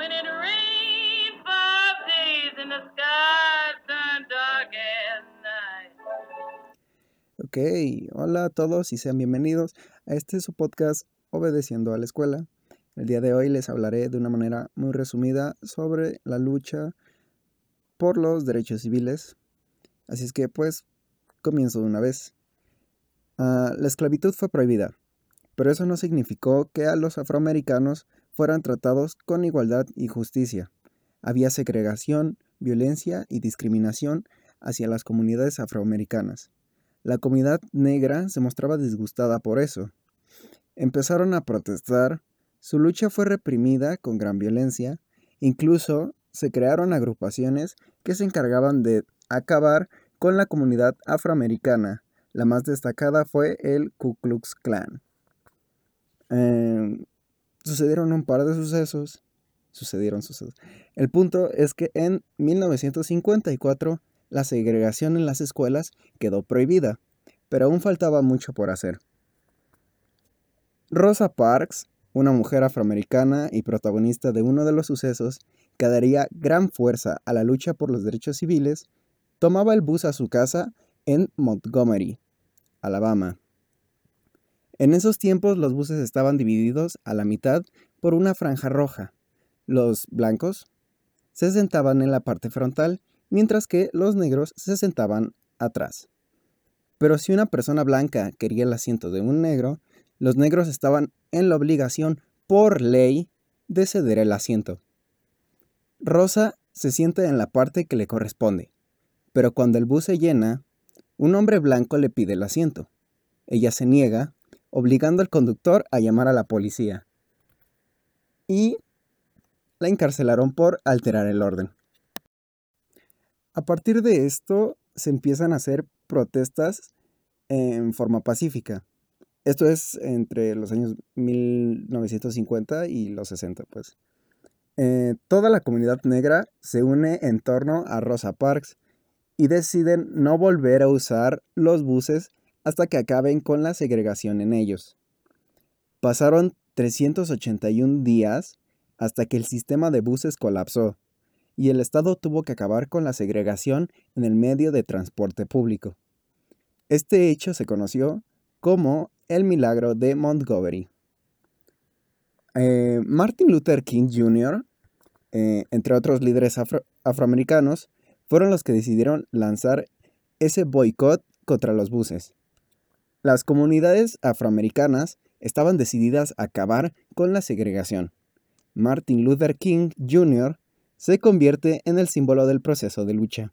when. Ok, hola a todos y sean bienvenidos a este su podcast Obedeciendo a la Escuela. El día de hoy les hablaré de una manera muy resumida sobre la lucha por los derechos civiles. Así es que pues comienzo de una vez. Ah, la esclavitud fue prohibida, pero eso no significó que a los afroamericanos fueran tratados con igualdad y justicia. Había segregación, violencia y discriminación hacia las comunidades afroamericanas. La comunidad negra se mostraba disgustada por eso. Empezaron a protestar, su lucha fue reprimida con gran violencia, incluso se crearon agrupaciones que se encargaban de acabar con la comunidad afroamericana. La más destacada fue el Ku Klux Klan. Em, sucedieron un par de sucesos. Sucedieron sucesos. El punto es que en 1954 la segregación en las escuelas quedó prohibida, pero aún faltaba mucho por hacer. Rosa Parks, una mujer afroamericana y protagonista de uno de los sucesos que daría gran fuerza a la lucha por los derechos civiles, tomaba el bus a su casa en Montgomery, Alabama. En esos tiempos los buses estaban divididos a la mitad por una franja roja. Los blancos se sentaban en la parte frontal, mientras que los negros se sentaban atrás. Pero si una persona blanca quería el asiento de un negro, los negros estaban en la obligación por ley de ceder el asiento. Rosa se sienta en la parte que le corresponde, pero cuando el bus se llena, un hombre blanco le pide el asiento. Ella se niega, obligando al conductor a llamar a la policía. Y la encarcelaron por alterar el orden. A partir de esto se empiezan a hacer protestas en forma pacífica. Esto es entre los años 1950 y los 60, pues. Eh, toda la comunidad negra se une en torno a Rosa Parks y deciden no volver a usar los buses hasta que acaben con la segregación en ellos. Pasaron 381 días hasta que el sistema de buses colapsó y el Estado tuvo que acabar con la segregación en el medio de transporte público. Este hecho se conoció como el milagro de Montgomery. Eh, Martin Luther King Jr., eh, entre otros líderes afroamericanos, fueron los que decidieron lanzar ese boicot contra los buses. Las comunidades afroamericanas estaban decididas a acabar con la segregación. Martin Luther King Jr. se convierte en el símbolo del proceso de lucha.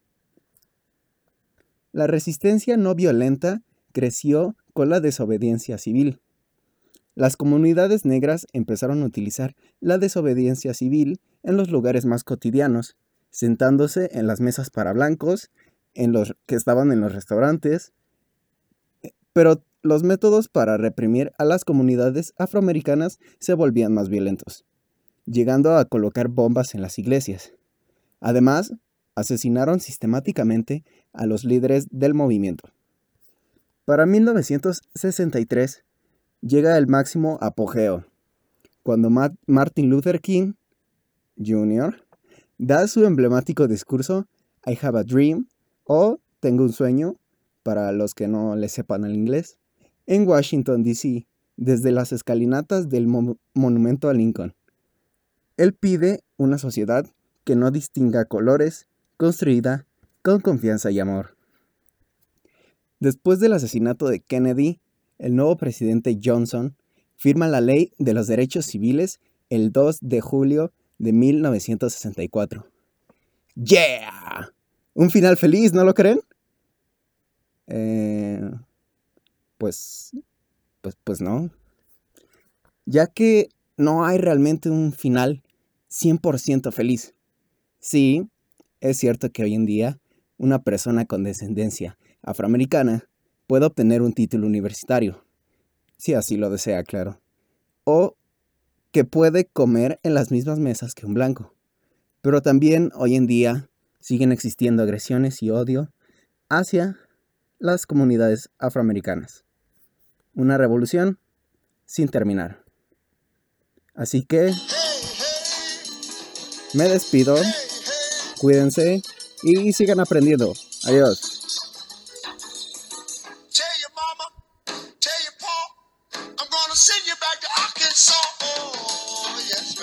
La resistencia no violenta creció con la desobediencia civil. Las comunidades negras empezaron a utilizar la desobediencia civil en los lugares más cotidianos, sentándose en las mesas para blancos, en los que estaban en los restaurantes, pero los métodos para reprimir a las comunidades afroamericanas se volvían más violentos, llegando a colocar bombas en las iglesias. Además, asesinaron sistemáticamente a los líderes del movimiento. Para 1963 llega el máximo apogeo, cuando Martin Luther King Jr. da su emblemático discurso I have a dream o Tengo un sueño para los que no le sepan el inglés, en Washington, D.C., desde las escalinatas del monumento a Lincoln. Él pide una sociedad que no distinga colores, construida con confianza y amor. Después del asesinato de Kennedy, el nuevo presidente Johnson firma la Ley de los Derechos Civiles el 2 de julio de 1964. ¡Yeah! Un final feliz, ¿no lo creen? Eh, pues, pues, pues no. Ya que no hay realmente un final 100% feliz. Sí, es cierto que hoy en día una persona con descendencia afroamericana puede obtener un título universitario, si así lo desea, claro. O que puede comer en las mismas mesas que un blanco. Pero también hoy en día siguen existiendo agresiones y odio hacia las comunidades afroamericanas. Una revolución sin terminar. Así que Me despido. Cuídense y sigan aprendiendo. Adiós.